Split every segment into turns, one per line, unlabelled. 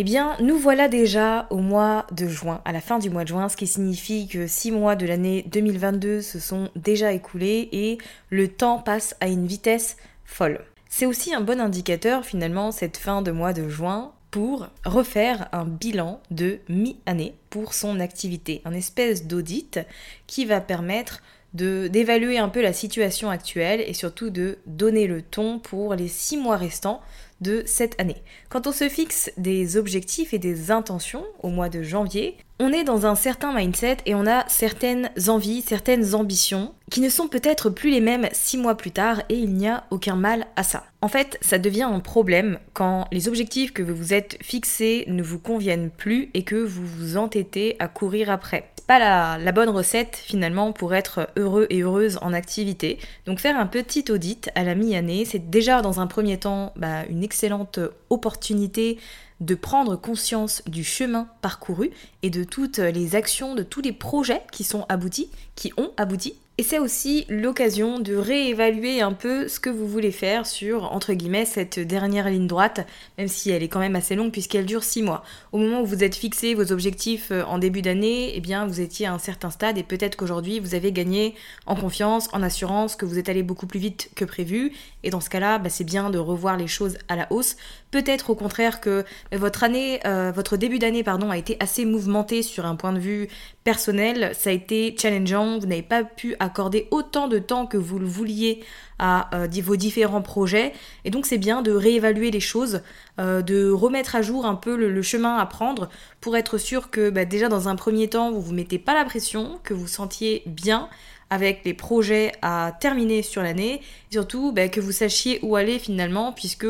Eh bien, nous voilà déjà au mois de juin, à la fin du mois de juin, ce qui signifie que 6 mois de l'année 2022 se sont déjà écoulés et le temps passe à une vitesse folle. C'est aussi un bon indicateur finalement cette fin de mois de juin pour refaire un bilan de mi-année pour son activité, un espèce d'audit qui va permettre d'évaluer un peu la situation actuelle et surtout de donner le ton pour les 6 mois restants de cette année. Quand on se fixe des objectifs et des intentions au mois de janvier, on est dans un certain mindset et on a certaines envies, certaines ambitions qui ne sont peut-être plus les mêmes six mois plus tard et il n'y a aucun mal à ça. En fait, ça devient un problème quand les objectifs que vous vous êtes fixés ne vous conviennent plus et que vous vous entêtez à courir après. Pas la, la bonne recette finalement pour être heureux et heureuse en activité. Donc faire un petit audit à la mi-année, c'est déjà dans un premier temps bah, une excellente opportunité de prendre conscience du chemin parcouru et de toutes les actions, de tous les projets qui sont aboutis, qui ont abouti. Et c'est aussi l'occasion de réévaluer un peu ce que vous voulez faire sur, entre guillemets, cette dernière ligne droite, même si elle est quand même assez longue puisqu'elle dure 6 mois. Au moment où vous êtes fixé vos objectifs euh, en début d'année, eh bien, vous étiez à un certain stade et peut-être qu'aujourd'hui, vous avez gagné en confiance, en assurance, que vous êtes allé beaucoup plus vite que prévu. Et dans ce cas-là, bah, c'est bien de revoir les choses à la hausse. Peut-être au contraire que votre année, euh, votre début d'année, pardon, a été assez mouvementé sur un point de vue personnel. Ça a été challengeant. Vous n'avez pas pu accorder autant de temps que vous le vouliez à euh, vos différents projets. Et donc c'est bien de réévaluer les choses, euh, de remettre à jour un peu le, chemin à prendre pour être sûr que bah, déjà dans un premier temps, vous vous mettez pas la pression, que vous sentiez bien avec les projets à terminer sur l'année, surtout bah, que vous sachiez où aller finalement, puisque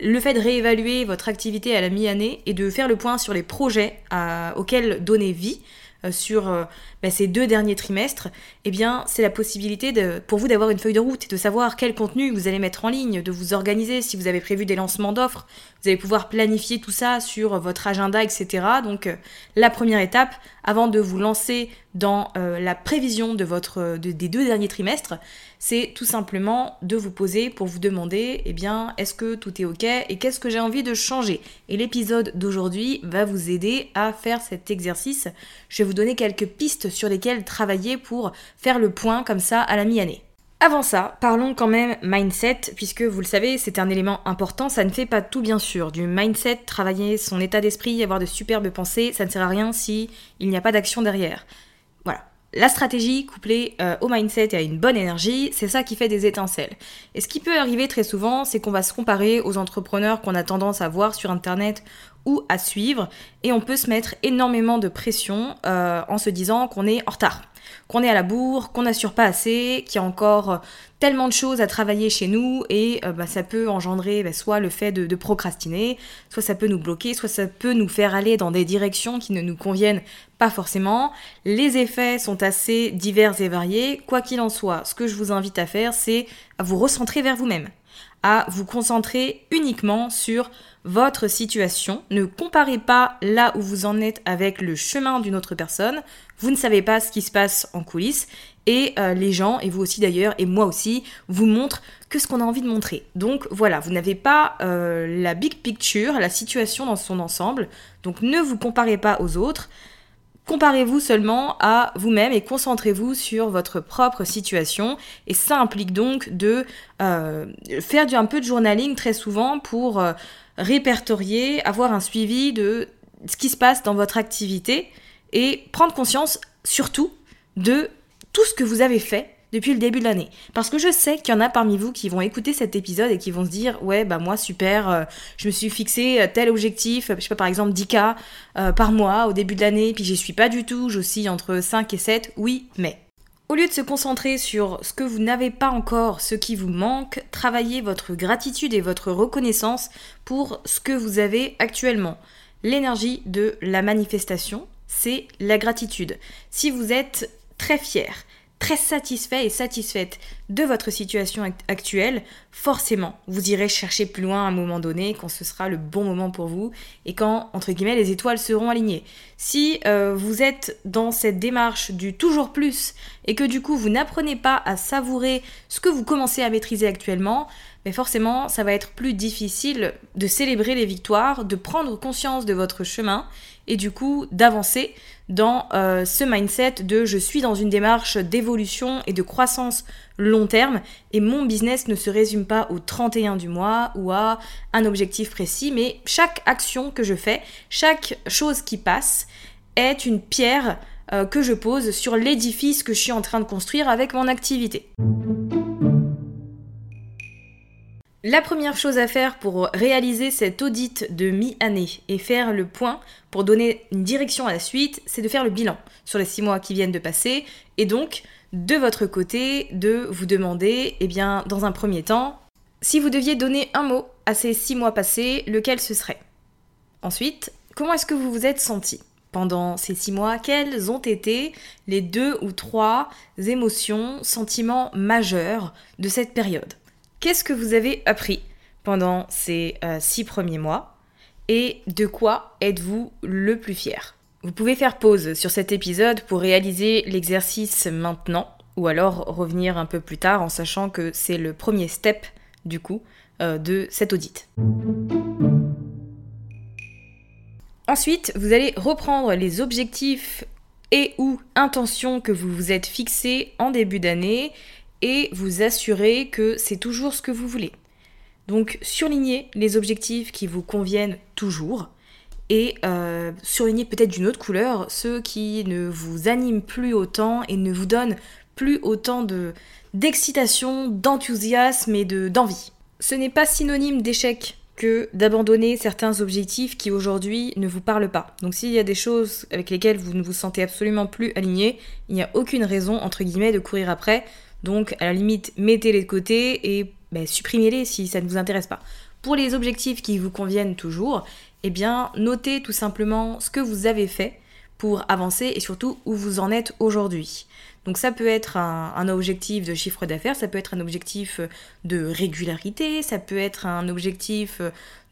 le fait de réévaluer votre activité à la mi-année et de faire le point sur les projets à, auxquels donner vie, euh, sur euh, bah, ces deux derniers trimestres, eh bien, c'est la possibilité pour vous d'avoir une feuille de route et de savoir quel contenu vous allez mettre en ligne, de vous organiser si vous avez prévu des lancements d'offres. Vous allez pouvoir planifier tout ça sur votre agenda, etc. Donc, euh, la première étape, avant de vous lancer dans euh, la prévision de votre, de, des deux derniers trimestres, c'est tout simplement de vous poser pour vous demander, eh bien, est-ce que tout est ok et qu'est-ce que j'ai envie de changer? Et l'épisode d'aujourd'hui va vous aider à faire cet exercice. Je vais vous donner quelques pistes sur lesquelles travailler pour faire le point comme ça à la mi-année. Avant ça, parlons quand même mindset, puisque vous le savez, c'est un élément important, ça ne fait pas tout bien sûr. Du mindset, travailler son état d'esprit, avoir de superbes pensées, ça ne sert à rien si il n'y a pas d'action derrière. Voilà. la stratégie couplée euh, au mindset et à une bonne énergie, c'est ça qui fait des étincelles. Et ce qui peut arriver très souvent, c'est qu'on va se comparer aux entrepreneurs qu'on a tendance à voir sur Internet ou à suivre, et on peut se mettre énormément de pression euh, en se disant qu'on est en retard qu'on est à la bourre, qu'on n'assure pas assez, qu'il y a encore euh, tellement de choses à travailler chez nous et euh, bah, ça peut engendrer bah, soit le fait de, procrastiner, soit ça peut nous bloquer, soit ça peut nous faire aller dans des directions qui ne nous conviennent pas forcément. Les effets sont assez divers et variés. Quoi qu'il en soit, ce que je vous invite à faire, c'est à vous recentrer vers vous-même, à vous concentrer uniquement sur votre situation. Ne comparez pas là où vous en êtes avec le chemin d'une autre personne. Vous ne savez pas ce qui se passe en coulisses. Et euh, les gens, et vous aussi d'ailleurs, et moi aussi, vous montrent que ce qu'on a envie de montrer. Donc voilà, vous n'avez pas euh, la big picture, la situation dans son ensemble. Donc ne vous comparez pas aux autres. Comparez-vous seulement à vous-même et concentrez-vous sur votre propre situation. Et ça implique donc de euh, faire du, un peu de journaling très souvent pour répertorier, avoir un suivi de ce qui se passe dans votre activité et prendre conscience surtout de tout ce que vous avez fait depuis le début de l'année. Parce que je sais qu'il y en a parmi vous qui vont écouter cet épisode et qui vont se dire ouais bah moi super, euh, je me suis fixé euh, tel objectif, je sais pas par exemple 10K euh, par mois au début de l'année, puis j'y suis pas du tout, j'oscille entre 5 et 7, oui mais. Au lieu de se concentrer sur ce que vous n'avez pas encore, ce qui vous manque, travaillez votre gratitude et votre reconnaissance pour ce que vous avez actuellement. L'énergie de la manifestation, c'est la gratitude. Si vous êtes très fier, très satisfait et satisfaite de votre situation actuelle, forcément, vous irez chercher plus loin à un moment donné quand ce sera le bon moment pour vous et quand, entre guillemets, les étoiles seront alignées. Si euh, vous êtes dans cette démarche du toujours plus et que du coup vous n'apprenez pas à savourer ce que vous commencez à maîtriser actuellement, mais forcément, ça va être plus difficile de célébrer les victoires, de prendre conscience de votre chemin et du coup d'avancer dans euh, ce mindset de je suis dans une démarche d'évolution et de croissance long terme et mon business ne se résume pas au 31 du mois ou à un objectif précis, mais chaque action que je fais, chaque chose qui passe est une pierre euh, que je pose sur l'édifice que je suis en train de construire avec mon activité. La première chose à faire pour réaliser cet audit de mi-année et faire le point pour donner une direction à la suite, c'est de faire le bilan sur les six mois qui viennent de passer. Et donc de votre côté de vous demander, eh bien, dans un premier temps, si vous deviez donner un mot à ces six mois passés, lequel ce serait? Ensuite, comment est-ce que vous vous êtes senti pendant ces six mois? Quelles ont été les deux ou trois émotions, sentiments majeurs de cette période? Qu'est-ce que vous avez appris pendant ces euh, six premiers mois et de quoi êtes-vous le plus fier? Vous pouvez faire pause sur cet épisode pour réaliser l'exercice maintenant ou alors revenir un peu plus tard en sachant que c'est le premier step du coup euh, de cet audit. Ensuite, vous allez reprendre les objectifs et ou intentions que vous vous êtes fixés en début d'année et vous assurer que c'est toujours ce que vous voulez. Donc surlignez les objectifs qui vous conviennent toujours et euh, surlignez peut-être d'une autre couleur ceux qui ne vous animent plus autant et ne vous donnent plus autant de d'excitation, d'enthousiasme et de d'envie. Ce n'est pas synonyme d'échec que d'abandonner certains objectifs qui aujourd'hui ne vous parlent pas. Donc s'il y a des choses avec lesquelles vous ne vous sentez absolument plus aligné, il n'y a aucune raison entre guillemets de courir après. Donc à la limite, mettez-les de côté et ben, supprimez-les si ça ne vous intéresse pas. Pour les objectifs qui vous conviennent toujours, eh bien notez tout simplement ce que vous avez fait pour avancer et surtout où vous en êtes aujourd'hui. Donc ça peut être un, objectif de chiffre d'affaires, ça peut être un objectif de régularité, ça peut être un objectif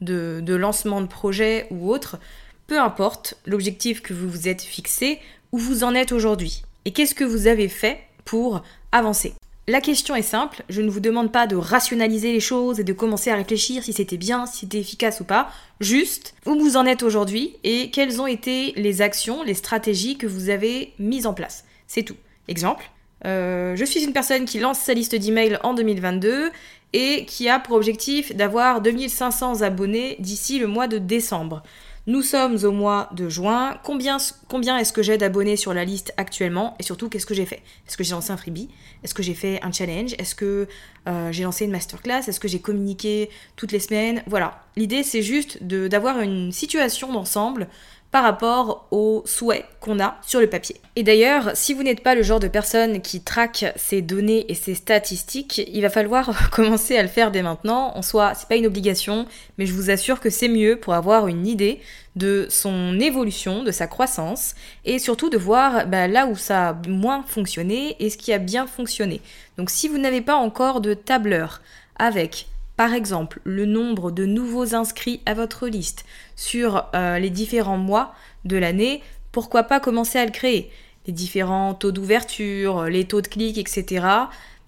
de, de lancement de projet ou autre. Peu importe l'objectif que vous vous êtes fixé, où vous en êtes aujourd'hui. Et qu'est-ce que vous avez fait pour avancer. La question est simple, je ne vous demande pas de rationaliser les choses et de commencer à réfléchir si c'était bien, si c'était efficace ou pas, juste où vous en êtes aujourd'hui et quelles ont été les actions, les stratégies que vous avez mises en place. C'est tout. Exemple, euh, je suis une personne qui lance sa liste d'emails en 2022 et qui a pour objectif d'avoir 2500 abonnés d'ici le mois de décembre. Nous sommes au mois de juin. Combien, est-ce que j'ai d'abonnés sur la liste actuellement Et surtout, qu'est-ce que j'ai fait? Est-ce que j'ai lancé un freebie? Est-ce que j'ai fait un challenge? Est-ce que euh, j'ai lancé une masterclass? Est-ce que j'ai communiqué toutes les semaines? Voilà. L'idée, c'est juste d'avoir une situation d'ensemble par rapport aux souhaits qu'on a sur le papier. Et d'ailleurs, si vous n'êtes pas le genre de personne qui traque ses données et ses statistiques, il va falloir commencer à le faire dès maintenant. En soi, c'est pas une obligation, mais je vous assure que c'est mieux pour avoir une idée de son évolution, de sa croissance, et surtout de voir bah, là où ça a moins fonctionné et ce qui a bien fonctionné. Donc si vous n'avez pas encore de tableur avec par exemple le nombre de nouveaux inscrits à votre liste sur euh, les différents mois de l'année, pourquoi pas commencer à le créer? Les différents taux d'ouverture, les taux de clics, etc.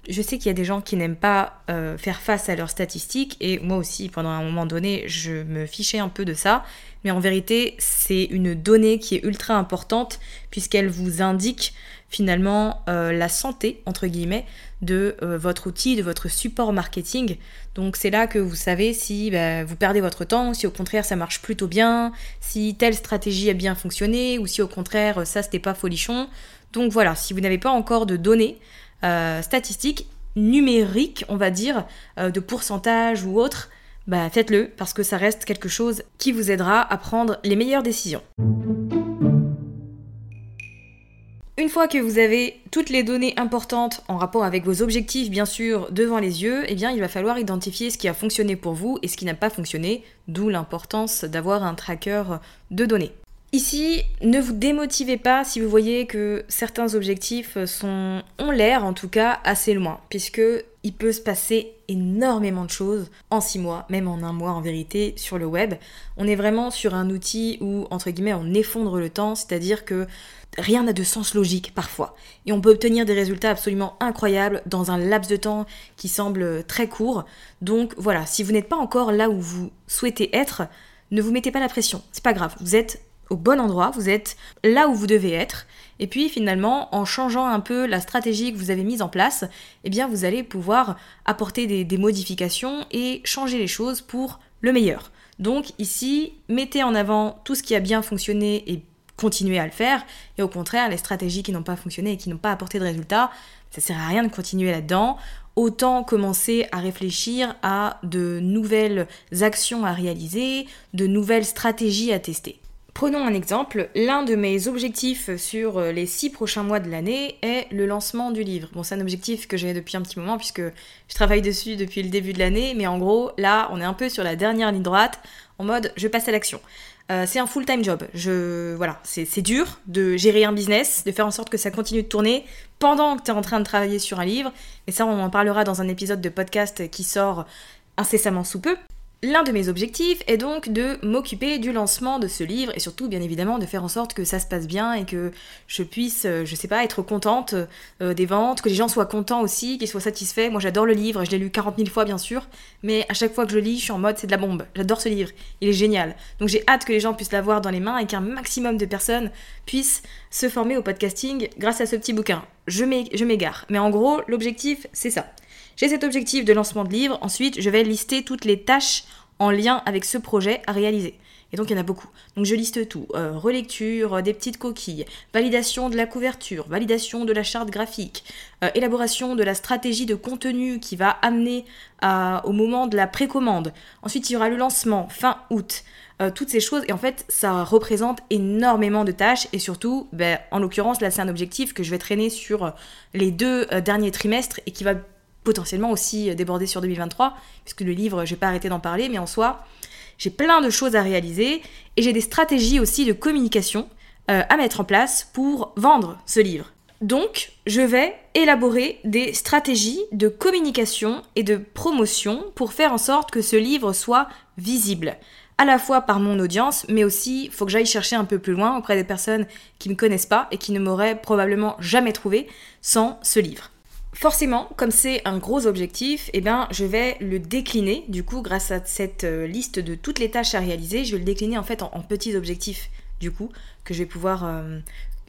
Je sais qu'il y a des gens qui n'aiment pas euh, faire face à leurs statistiques et moi aussi pendant un moment donné je me fichais un peu de ça mais en vérité c'est une donnée qui est ultra importante puisqu'elle vous indique finalement euh, la santé, entre guillemets, de euh, votre outil, de votre support marketing. Donc c'est là que vous savez si bah, vous perdez votre temps, si au contraire ça marche plutôt bien, si telle stratégie a bien fonctionné, ou si au contraire ça c'était pas folichon. Donc voilà, si vous n'avez pas encore de données statistiques, numériques, on va dire, de pourcentage ou autre, bah faites-le parce que ça reste quelque chose qui vous aidera à prendre les meilleures décisions. Une fois que vous avez toutes les données importantes en rapport avec vos objectifs, bien sûr, devant les yeux, eh bien, il va falloir identifier ce qui a fonctionné pour vous et ce qui n'a pas fonctionné, d'où l'importance d'avoir un tracker de données. Ici, ne vous démotivez pas si vous voyez que certains objectifs sont, ont l'air en tout cas assez loin, puisque il peut se passer énormément de choses en six mois, même en un mois en vérité, sur le web. On est vraiment sur un outil où, entre guillemets, on effondre le temps, c'est-à-dire que rien n'a de sens logique parfois. Et on peut obtenir des résultats absolument incroyables dans un laps de temps qui semble très court. Donc voilà, si vous n'êtes pas encore là où vous souhaitez être, ne vous mettez pas la pression. C'est pas grave, vous êtes au bon endroit, vous êtes là où vous devez être. Et puis finalement, en changeant un peu la stratégie que vous avez mise en place, eh bien vous allez pouvoir apporter des, des modifications et changer les choses pour le meilleur. Donc ici, mettez en avant tout ce qui a bien fonctionné et continuer à le faire. Et au contraire, les stratégies qui n'ont pas fonctionné et qui n'ont pas apporté de résultats, ça sert à rien de continuer là-dedans. Autant commencer à réfléchir à de nouvelles actions à réaliser, de nouvelles stratégies à tester. Prenons un exemple, l'un de mes objectifs sur les six prochains mois de l'année est le lancement du livre. Bon, c'est un objectif que j'ai depuis un petit moment puisque je travaille dessus depuis le début de l'année, mais en gros, là, on est un peu sur la dernière ligne droite, en mode je passe à l'action. Euh, c'est un full-time job. Je, voilà, c'est dur de gérer un business, de faire en sorte que ça continue de tourner pendant que tu es en train de travailler sur un livre. Et ça, on en parlera dans un épisode de podcast qui sort incessamment sous peu. L'un de mes objectifs est donc de m'occuper du lancement de ce livre et surtout bien évidemment de faire en sorte que ça se passe bien et que je puisse, euh, je sais pas, être contente euh, des ventes, que les gens soient contents aussi, qu'ils soient satisfaits. Moi j'adore le livre, je l'ai lu 40 000 fois bien sûr, mais à chaque fois que je lis, je suis en mode c'est de la bombe. J'adore ce livre, il est génial. Donc j'ai hâte que les gens puissent l'avoir dans les mains et qu'un maximum de personnes puissent se former au podcasting grâce à ce petit bouquin. Je m'égare, mais en gros l'objectif c'est ça. J'ai cet objectif de lancement de livre. Ensuite, je vais lister toutes les tâches en lien avec ce projet à réaliser. Et donc il y en a beaucoup. Donc je liste tout. Euh, relecture euh, des petites coquilles, validation de la couverture, validation de la charte graphique, euh, élaboration de la stratégie de contenu qui va amener au moment de la précommande. Ensuite il y aura le lancement fin août. toutes ces choses et en fait ça représente énormément de tâches et surtout ben, en l'occurrence là c'est un objectif que je vais traîner sur les deux derniers trimestres et qui va potentiellement aussi déborder sur 2023, puisque le livre, je vais pas arrêter d'en parler, mais en soi, j'ai plein de choses à réaliser et j'ai des stratégies aussi de communication euh, à mettre en place pour vendre ce livre. Donc, je vais élaborer des stratégies de communication et de promotion pour faire en sorte que ce livre soit visible, à la fois par mon audience, mais aussi, il faut que j'aille chercher un peu plus loin auprès des personnes qui ne me connaissent pas et qui ne m'auraient probablement jamais trouvé sans ce livre. Forcément, comme c'est un gros objectif, eh ben, je vais le décliner, du coup, grâce à cette euh, liste de toutes les tâches à réaliser, je vais le décliner en fait en, petits objectifs, du coup, que je vais pouvoir euh,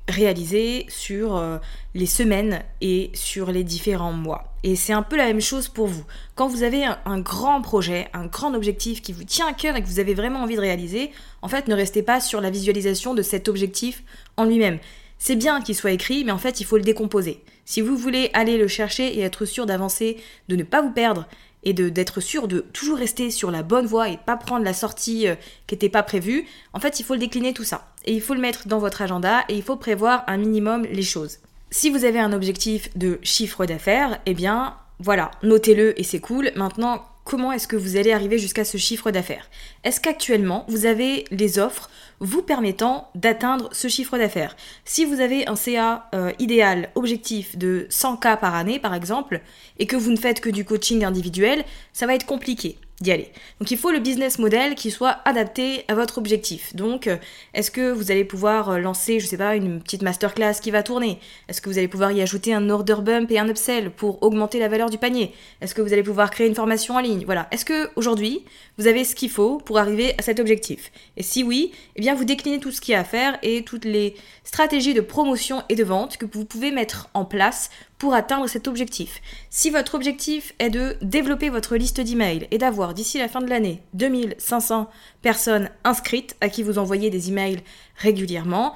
réaliser sur euh, les semaines et sur les différents mois. Et c'est un peu la même chose pour vous. Quand vous avez un, grand projet, un grand objectif qui vous tient à cœur et que vous avez vraiment envie de réaliser, en fait, ne restez pas sur la visualisation de cet objectif en lui-même. C'est bien qu'il soit écrit, mais en fait, il faut le décomposer. Si vous voulez aller le chercher et être sûr d'avancer, de ne pas vous perdre et d'être sûr de toujours rester sur la bonne voie et pas prendre la sortie euh, qui n'était pas prévue, en fait, il faut le décliner tout ça. Et il faut le mettre dans votre agenda et il faut prévoir un minimum les choses. Si vous avez un objectif de chiffre d'affaires, eh bien, voilà, notez-le et c'est cool. Maintenant, comment est-ce que vous allez arriver jusqu'à ce chiffre d'affaires. Est-ce qu'actuellement, vous avez les offres vous permettant d'atteindre ce chiffre d'affaires? Si vous avez un CA euh, idéal, objectif de 100K par année, par exemple, et que vous ne faites que du coaching individuel, ça va être compliqué d'y aller. Donc il faut le business model qui soit adapté à votre objectif. Donc euh, est-ce que vous allez pouvoir euh, lancer, je sais pas, une petite masterclass qui va tourner? Est-ce que vous allez pouvoir y ajouter un order bump et un upsell pour augmenter la valeur du panier? Est-ce que vous allez pouvoir créer une formation en ligne? Voilà. Est-ce que aujourd'hui vous avez ce qu'il faut pour arriver à cet objectif? Et si oui, eh bien vous déclinez tout ce qu'il y a à faire et toutes les stratégies de promotion et de vente que vous pouvez mettre en place pour atteindre cet objectif. Si votre objectif est de développer votre liste d'emails et d'avoir d'ici la fin de l'année 2500 personnes inscrites à qui vous envoyez des emails régulièrement,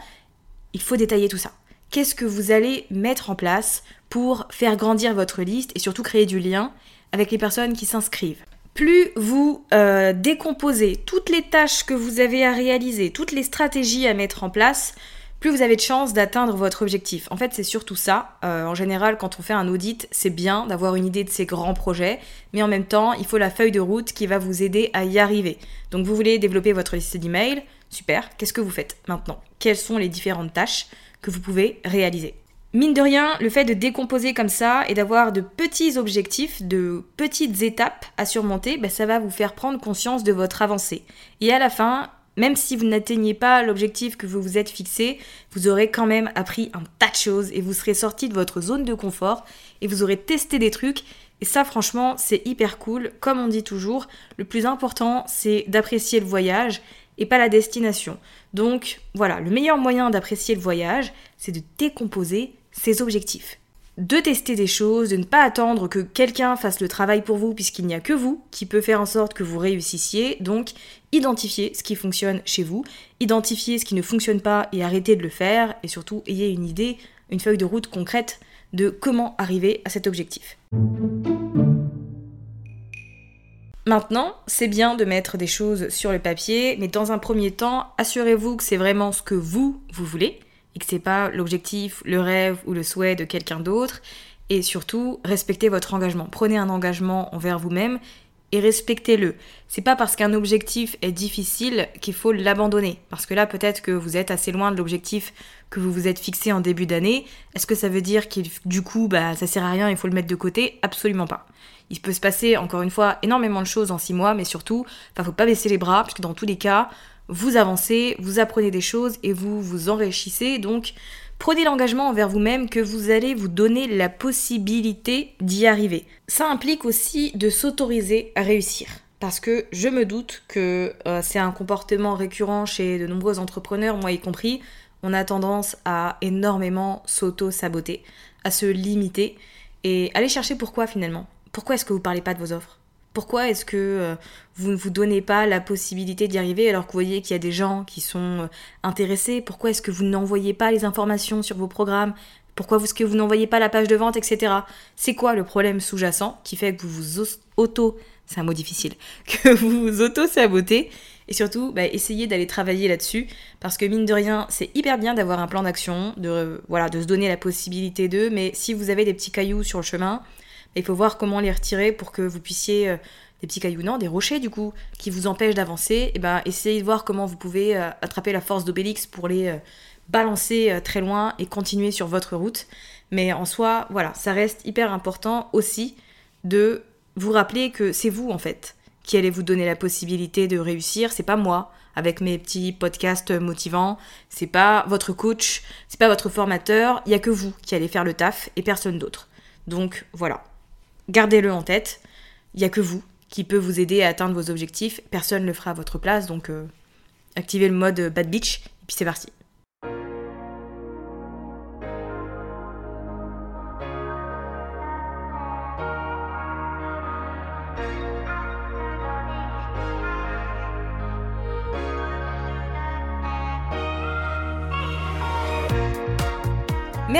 il faut détailler tout ça. Qu'est-ce que vous allez mettre en place pour faire grandir votre liste et surtout créer du lien avec les personnes qui s'inscrivent? Plus vous euh, décomposez toutes les tâches que vous avez à réaliser, toutes les stratégies à mettre en place, plus vous avez de chances d'atteindre votre objectif. En fait, c'est surtout ça. Euh, en général, quand on fait un audit, c'est bien d'avoir une idée de ces grands projets, mais en même temps, il faut la feuille de route qui va vous aider à y arriver. Donc, vous voulez développer votre liste d'emails, super. Qu'est-ce que vous faites maintenant? Quelles sont les différentes tâches que vous pouvez réaliser? Mine de rien, le fait de décomposer comme ça et d'avoir de petits objectifs, de petites étapes à surmonter, ben, ça va vous faire prendre conscience de votre avancée. Et à la fin, même si vous n'atteignez pas l'objectif que vous vous êtes fixé, vous aurez quand même appris un tas de choses et vous serez sorti de votre zone de confort et vous aurez testé des trucs. Et ça, franchement, c'est hyper cool. Comme on dit toujours, le plus important, c'est d'apprécier le voyage et pas la destination. Donc voilà, le meilleur moyen d'apprécier le voyage, c'est de décomposer ses objectifs de tester des choses, de ne pas attendre que quelqu'un fasse le travail pour vous puisqu'il n'y a que vous qui peut faire en sorte que vous réussissiez. Donc, identifiez ce qui fonctionne chez vous, identifiez ce qui ne fonctionne pas et arrêtez de le faire et surtout ayez une idée, une feuille de route concrète de comment arriver à cet objectif. Maintenant, c'est bien de mettre des choses sur le papier, mais dans un premier temps, assurez-vous que c'est vraiment ce que vous, vous voulez et que c'est pas l'objectif, le rêve ou le souhait de quelqu'un d'autre. Et surtout, respectez votre engagement. Prenez un engagement envers vous-même et respectez-le. C'est pas parce qu'un objectif est difficile qu'il faut l'abandonner. Parce que là, peut-être que vous êtes assez loin de l'objectif que vous vous êtes fixé en début d'année. Est-ce que ça veut dire qu'il, du coup, bah, ça sert à rien, il faut le mettre de côté? Absolument pas. Il peut se passer, encore une fois, énormément de choses en six mois, mais surtout, il faut pas baisser les bras, puisque dans tous les cas, vous avancez, vous apprenez des choses et vous vous enrichissez. Donc, prenez l'engagement envers vous-même que vous allez vous donner la possibilité d'y arriver. Ça implique aussi de s'autoriser à réussir. Parce que je me doute que euh, c'est un comportement récurrent chez de nombreux entrepreneurs, moi y compris. On a tendance à énormément s'auto-saboter, à se limiter et aller chercher pourquoi finalement? Pourquoi est-ce que vous parlez pas de vos offres? Pourquoi est-ce que euh, vous ne vous donnez pas la possibilité d'y arriver alors que vous voyez qu'il y a des gens qui sont euh, intéressés? Pourquoi est-ce que vous n'envoyez pas les informations sur vos programmes? Pourquoi est-ce que vous n'envoyez pas la page de vente, etc. C'est quoi le problème sous-jacent qui fait que vous vous auto... C'est un mot difficile. Que vous vous auto-sabotez? Et surtout, bah, essayez d'aller travailler là-dessus, parce que mine de rien, c'est hyper bien d'avoir un plan d'action, de, voilà, de se donner la possibilité de, mais si vous avez des petits cailloux sur le chemin, il faut voir comment les retirer pour que vous puissiez euh, des petits cailloux, non, des rochers du coup, qui vous empêchent d'avancer. Et ben essayez de voir comment vous pouvez euh, attraper la force d'Obélix pour les euh, balancer très loin et continuer sur votre route. Mais en soi, voilà, ça reste hyper important aussi de vous rappeler que c'est vous en fait qui allez vous donner la possibilité de réussir, c'est pas moi avec mes petits podcasts motivants, c'est pas votre coach, c'est pas votre formateur, il y a que vous qui allez faire le taf et personne d'autre. Donc voilà, Gardez-le en tête. Il n'y a que vous qui peut vous aider à atteindre vos objectifs. Personne ne le fera à votre place. Donc, euh, activez le mode Bad Beach. Et puis, c'est parti.